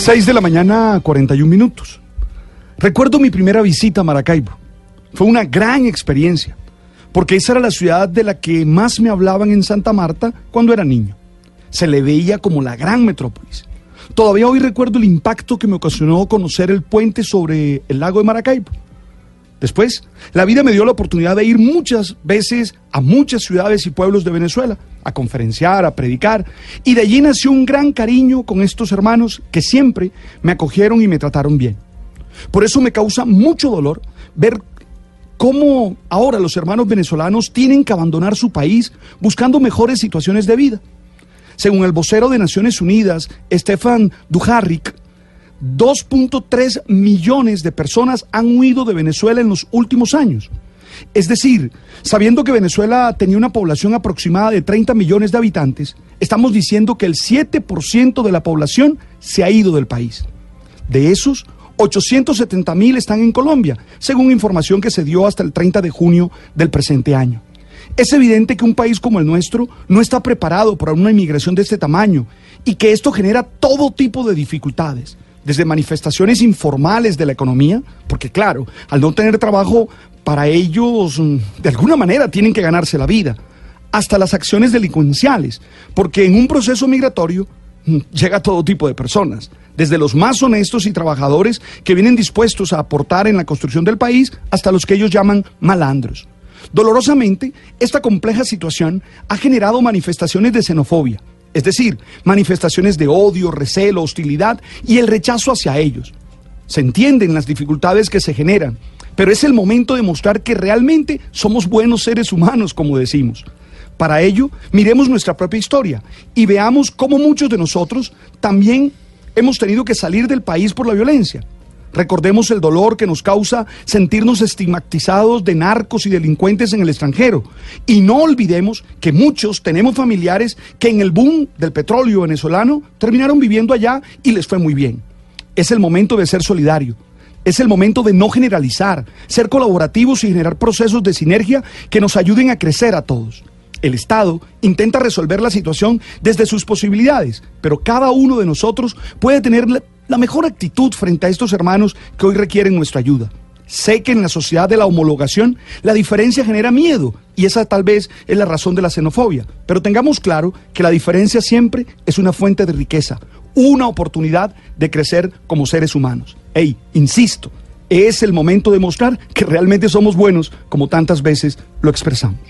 6 de la mañana, 41 minutos. Recuerdo mi primera visita a Maracaibo. Fue una gran experiencia, porque esa era la ciudad de la que más me hablaban en Santa Marta cuando era niño. Se le veía como la gran metrópolis. Todavía hoy recuerdo el impacto que me ocasionó conocer el puente sobre el lago de Maracaibo. Después, la vida me dio la oportunidad de ir muchas veces a muchas ciudades y pueblos de Venezuela, a conferenciar, a predicar, y de allí nació un gran cariño con estos hermanos que siempre me acogieron y me trataron bien. Por eso me causa mucho dolor ver cómo ahora los hermanos venezolanos tienen que abandonar su país buscando mejores situaciones de vida. Según el vocero de Naciones Unidas, Stefan Dujarric, 2.3 millones de personas han huido de Venezuela en los últimos años. Es decir, sabiendo que Venezuela tenía una población aproximada de 30 millones de habitantes, estamos diciendo que el 7% de la población se ha ido del país. De esos, 870 mil están en Colombia, según información que se dio hasta el 30 de junio del presente año. Es evidente que un país como el nuestro no está preparado para una inmigración de este tamaño y que esto genera todo tipo de dificultades desde manifestaciones informales de la economía, porque claro, al no tener trabajo, para ellos mm, de alguna manera tienen que ganarse la vida, hasta las acciones delincuenciales, porque en un proceso migratorio mm, llega todo tipo de personas, desde los más honestos y trabajadores que vienen dispuestos a aportar en la construcción del país, hasta los que ellos llaman malandros. Dolorosamente, esta compleja situación ha generado manifestaciones de xenofobia, es decir, manifestaciones de odio, recelo, hostilidad y el rechazo hacia ellos. Se entienden las dificultades que se generan, pero es el momento de mostrar que realmente somos buenos seres humanos, como decimos. Para ello, miremos nuestra propia historia y veamos cómo muchos de nosotros también hemos tenido que salir del país por la violencia. Recordemos el dolor que nos causa sentirnos estigmatizados de narcos y delincuentes en el extranjero. Y no olvidemos que muchos tenemos familiares que en el boom del petróleo venezolano terminaron viviendo allá y les fue muy bien. Es el momento de ser solidario. Es el momento de no generalizar, ser colaborativos y generar procesos de sinergia que nos ayuden a crecer a todos. El Estado intenta resolver la situación desde sus posibilidades, pero cada uno de nosotros puede tener la mejor actitud frente a estos hermanos que hoy requieren nuestra ayuda. Sé que en la sociedad de la homologación la diferencia genera miedo y esa tal vez es la razón de la xenofobia. Pero tengamos claro que la diferencia siempre es una fuente de riqueza, una oportunidad de crecer como seres humanos. Ey, insisto, es el momento de mostrar que realmente somos buenos como tantas veces lo expresamos.